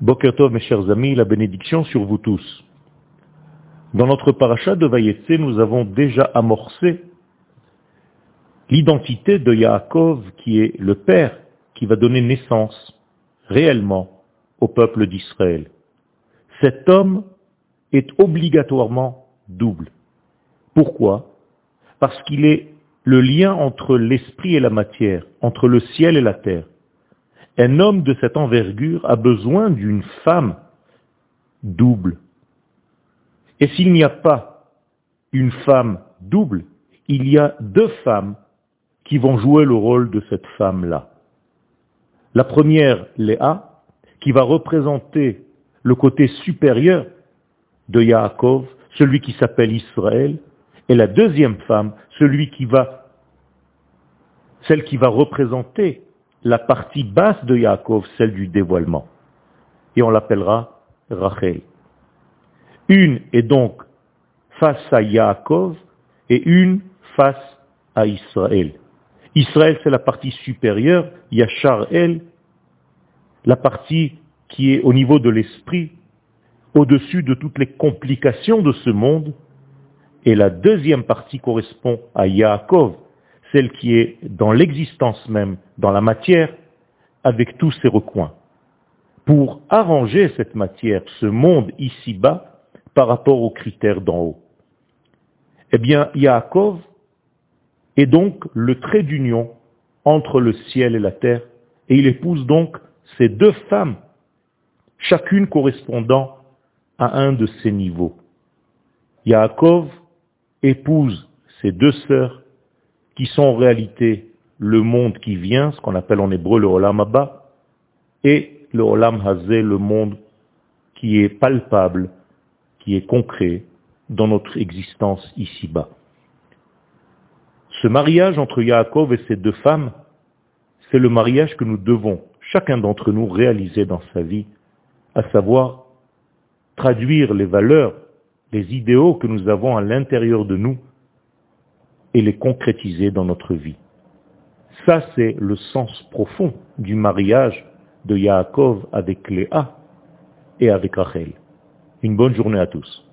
Bokertov, mes chers amis, la bénédiction sur vous tous. Dans notre paracha de Vayetse, nous avons déjà amorcé l'identité de Yaakov qui est le père qui va donner naissance réellement au peuple d'Israël. Cet homme est obligatoirement double. Pourquoi? Parce qu'il est le lien entre l'esprit et la matière, entre le ciel et la terre. Un homme de cette envergure a besoin d'une femme double. Et s'il n'y a pas une femme double, il y a deux femmes qui vont jouer le rôle de cette femme-là. La première, Léa, qui va représenter le côté supérieur de Yaakov, celui qui s'appelle Israël, et la deuxième femme, celui qui va, celle qui va représenter la partie basse de Yaakov, celle du dévoilement. Et on l'appellera Rachel. Une est donc face à Yaakov et une face à Israël. Israël, c'est la partie supérieure, Yachar El, la partie qui est au niveau de l'esprit, au-dessus de toutes les complications de ce monde, et la deuxième partie correspond à Yaakov, celle qui est dans l'existence même, dans la matière, avec tous ses recoins, pour arranger cette matière, ce monde ici-bas, par rapport aux critères d'en haut. Eh bien, Yaakov est donc le trait d'union entre le ciel et la terre, et il épouse donc ces deux femmes, chacune correspondant à un de ces niveaux. Yaakov épouse ses deux sœurs qui sont en réalité le monde qui vient, ce qu'on appelle en hébreu le Olam Abba, et le Olam Hazé, le monde qui est palpable, qui est concret dans notre existence ici-bas. Ce mariage entre Yaakov et ses deux femmes, c'est le mariage que nous devons, chacun d'entre nous, réaliser dans sa vie, à savoir traduire les valeurs, les idéaux que nous avons à l'intérieur de nous et les concrétiser dans notre vie. Ça, c'est le sens profond du mariage de Yaakov avec Léa et avec Rachel. Une bonne journée à tous.